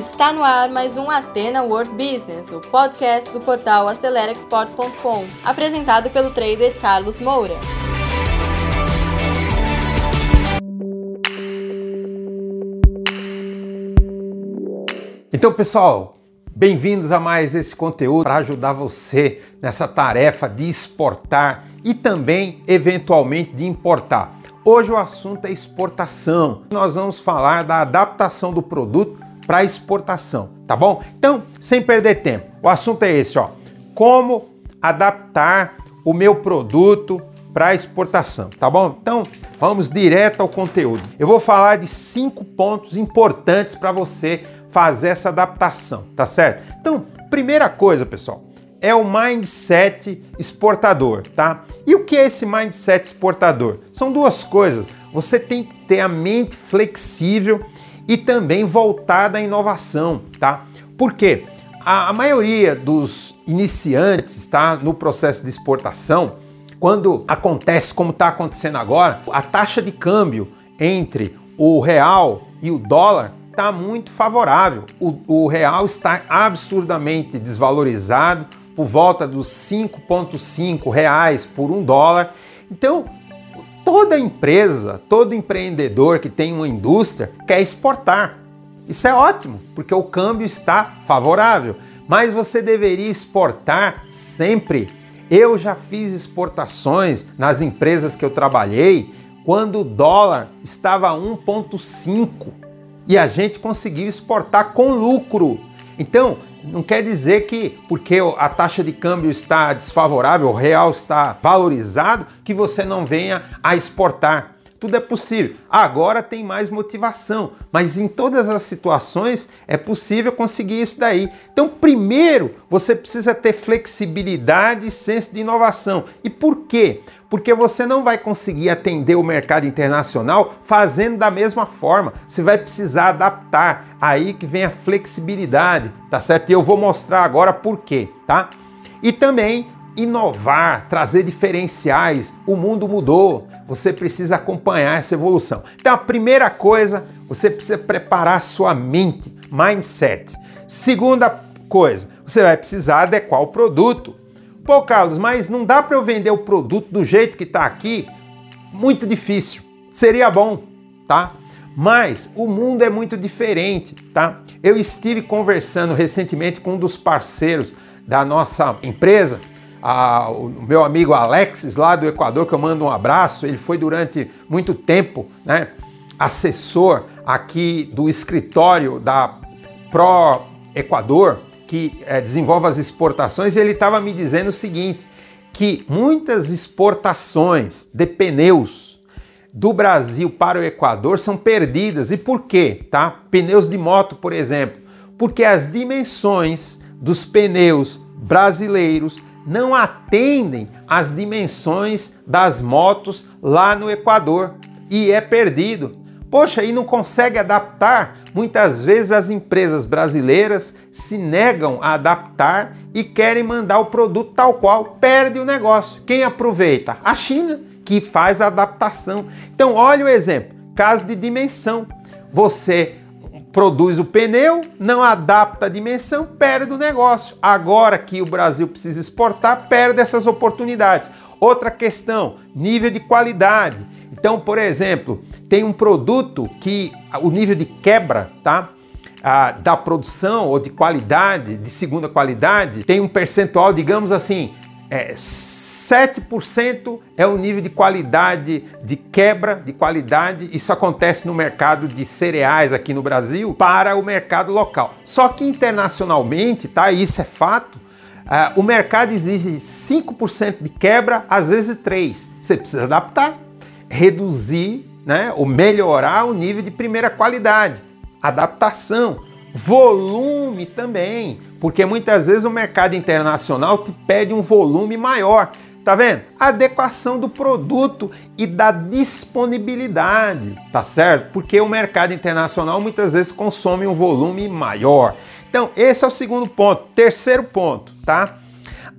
Está no ar mais um Atena World Business, o podcast do portal AceleraExport.com, apresentado pelo trader Carlos Moura. Então, pessoal, bem-vindos a mais esse conteúdo para ajudar você nessa tarefa de exportar e também, eventualmente, de importar. Hoje o assunto é exportação. Nós vamos falar da adaptação do produto para exportação, tá bom? Então, sem perder tempo, o assunto é esse, ó. Como adaptar o meu produto para exportação, tá bom? Então, vamos direto ao conteúdo. Eu vou falar de cinco pontos importantes para você fazer essa adaptação, tá certo? Então, primeira coisa, pessoal, é o mindset exportador, tá? E o que é esse mindset exportador? São duas coisas. Você tem que ter a mente flexível e também voltada à inovação, tá? Por quê? A, a maioria dos iniciantes, tá, no processo de exportação, quando acontece como está acontecendo agora, a taxa de câmbio entre o real e o dólar está muito favorável. O, o real está absurdamente desvalorizado, por volta dos 5,5 reais por um dólar. Então, toda empresa, todo empreendedor que tem uma indústria quer exportar. Isso é ótimo, porque o câmbio está favorável. Mas você deveria exportar sempre. Eu já fiz exportações nas empresas que eu trabalhei quando o dólar estava 1,5 e a gente conseguiu exportar com lucro. Então, não quer dizer que porque a taxa de câmbio está desfavorável, o real está valorizado, que você não venha a exportar. Tudo é possível. Agora tem mais motivação, mas em todas as situações é possível conseguir isso daí. Então, primeiro, você precisa ter flexibilidade e senso de inovação. E por quê? porque você não vai conseguir atender o mercado internacional fazendo da mesma forma. Você vai precisar adaptar. Aí que vem a flexibilidade, tá certo? E eu vou mostrar agora por quê, tá? E também inovar, trazer diferenciais. O mundo mudou. Você precisa acompanhar essa evolução. Então, a primeira coisa, você precisa preparar sua mente, mindset. Segunda coisa, você vai precisar adequar o produto. Pô, Carlos, mas não dá para eu vender o produto do jeito que está aqui? Muito difícil. Seria bom, tá? Mas o mundo é muito diferente, tá? Eu estive conversando recentemente com um dos parceiros da nossa empresa, a, o meu amigo Alexis, lá do Equador, que eu mando um abraço. Ele foi durante muito tempo né, assessor aqui do escritório da Pro Equador que é, desenvolve as exportações, e ele estava me dizendo o seguinte: que muitas exportações de pneus do Brasil para o Equador são perdidas. E por quê? Tá? Pneus de moto, por exemplo. Porque as dimensões dos pneus brasileiros não atendem às dimensões das motos lá no Equador e é perdido. Poxa, e não consegue adaptar? Muitas vezes as empresas brasileiras se negam a adaptar e querem mandar o produto tal qual, perde o negócio. Quem aproveita? A China, que faz a adaptação. Então, olha o exemplo: caso de dimensão. Você produz o pneu, não adapta a dimensão, perde o negócio. Agora que o Brasil precisa exportar, perde essas oportunidades. Outra questão: nível de qualidade. Então, por exemplo, tem um produto que o nível de quebra, tá? Ah, da produção ou de qualidade, de segunda qualidade, tem um percentual, digamos assim, é, 7% é o nível de qualidade, de quebra de qualidade. Isso acontece no mercado de cereais aqui no Brasil para o mercado local. Só que internacionalmente, tá? Isso é fato. Uh, o mercado exige 5% de quebra, às vezes 3%. Você precisa adaptar reduzir né, ou melhorar o nível de primeira qualidade. Adaptação, volume também, porque muitas vezes o mercado internacional te pede um volume maior. Tá vendo? Adequação do produto e da disponibilidade, tá certo? Porque o mercado internacional muitas vezes consome um volume maior. Então, esse é o segundo ponto. Terceiro ponto, tá?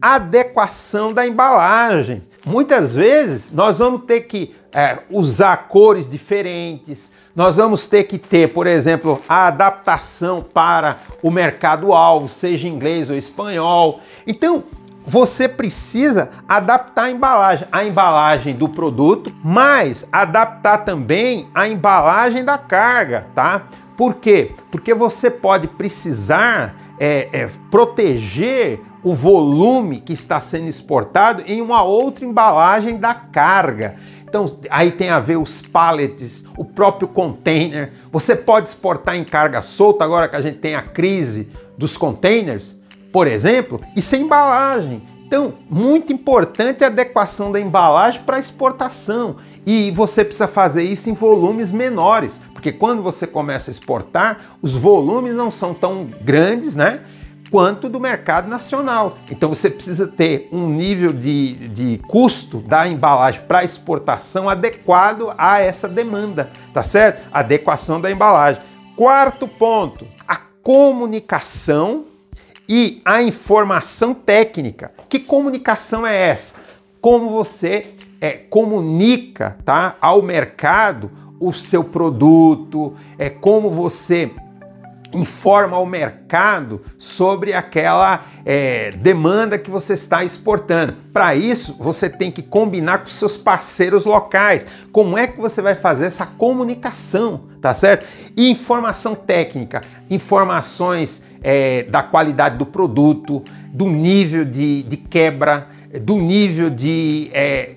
Adequação da embalagem. Muitas vezes nós vamos ter que é, usar cores diferentes, nós vamos ter que ter, por exemplo, a adaptação para o mercado-alvo, seja inglês ou espanhol. Então, você precisa adaptar a embalagem, a embalagem do produto, mas adaptar também a embalagem da carga, tá? Por quê? Porque você pode precisar é, é, proteger o volume que está sendo exportado em uma outra embalagem da carga. Então, aí tem a ver os pallets, o próprio container. Você pode exportar em carga solta, agora que a gente tem a crise dos containers, por exemplo, e sem embalagem. Então, muito importante a adequação da embalagem para exportação. E você precisa fazer isso em volumes menores, porque quando você começa a exportar, os volumes não são tão grandes, né? Quanto do mercado nacional. Então você precisa ter um nível de, de custo da embalagem para exportação adequado a essa demanda, tá certo? Adequação da embalagem. Quarto ponto, a comunicação e a informação técnica. Que comunicação é essa? Como você é, comunica tá, ao mercado o seu produto, é como você informa ao mercado sobre aquela é, demanda que você está exportando. Para isso, você tem que combinar com seus parceiros locais. Como é que você vai fazer essa comunicação, tá certo? E informação técnica, informações é, da qualidade do produto, do nível de, de quebra, do nível de é,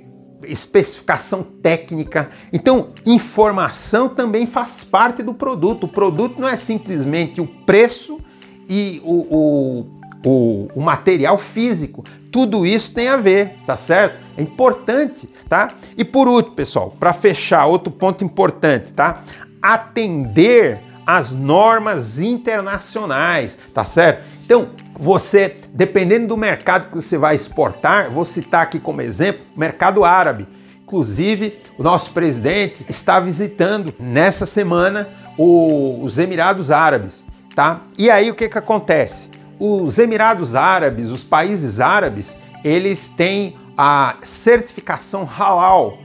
especificação técnica. Então, informação também faz parte do produto. O produto não é simplesmente o preço e o, o, o, o material físico. Tudo isso tem a ver, tá certo? É importante, tá? E por último, pessoal, para fechar, outro ponto importante, tá? Atender as normas internacionais, tá certo? Então, você, dependendo do mercado que você vai exportar, vou citar aqui como exemplo mercado árabe. Inclusive, o nosso presidente está visitando nessa semana os Emirados Árabes, tá? E aí o que que acontece? Os Emirados Árabes, os países árabes, eles têm a certificação halal,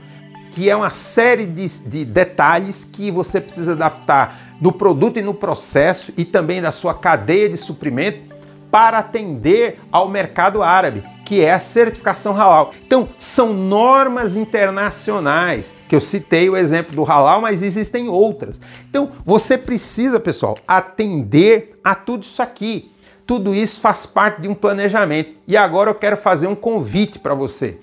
que é uma série de, de detalhes que você precisa adaptar no produto e no processo e também da sua cadeia de suprimento para atender ao mercado árabe, que é a certificação halal. Então, são normas internacionais, que eu citei o exemplo do halal, mas existem outras. Então, você precisa, pessoal, atender a tudo isso aqui. Tudo isso faz parte de um planejamento. E agora eu quero fazer um convite para você.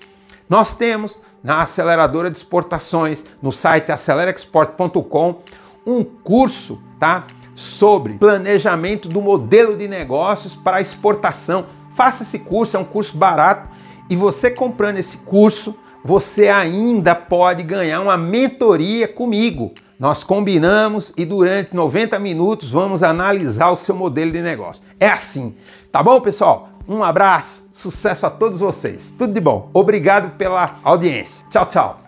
Nós temos na aceleradora de exportações, no site acelerexport.com, um curso, tá? Sobre planejamento do modelo de negócios para exportação. Faça esse curso, é um curso barato e você comprando esse curso, você ainda pode ganhar uma mentoria comigo. Nós combinamos e durante 90 minutos vamos analisar o seu modelo de negócio. É assim, tá bom, pessoal? Um abraço, sucesso a todos vocês. Tudo de bom. Obrigado pela audiência. Tchau, tchau.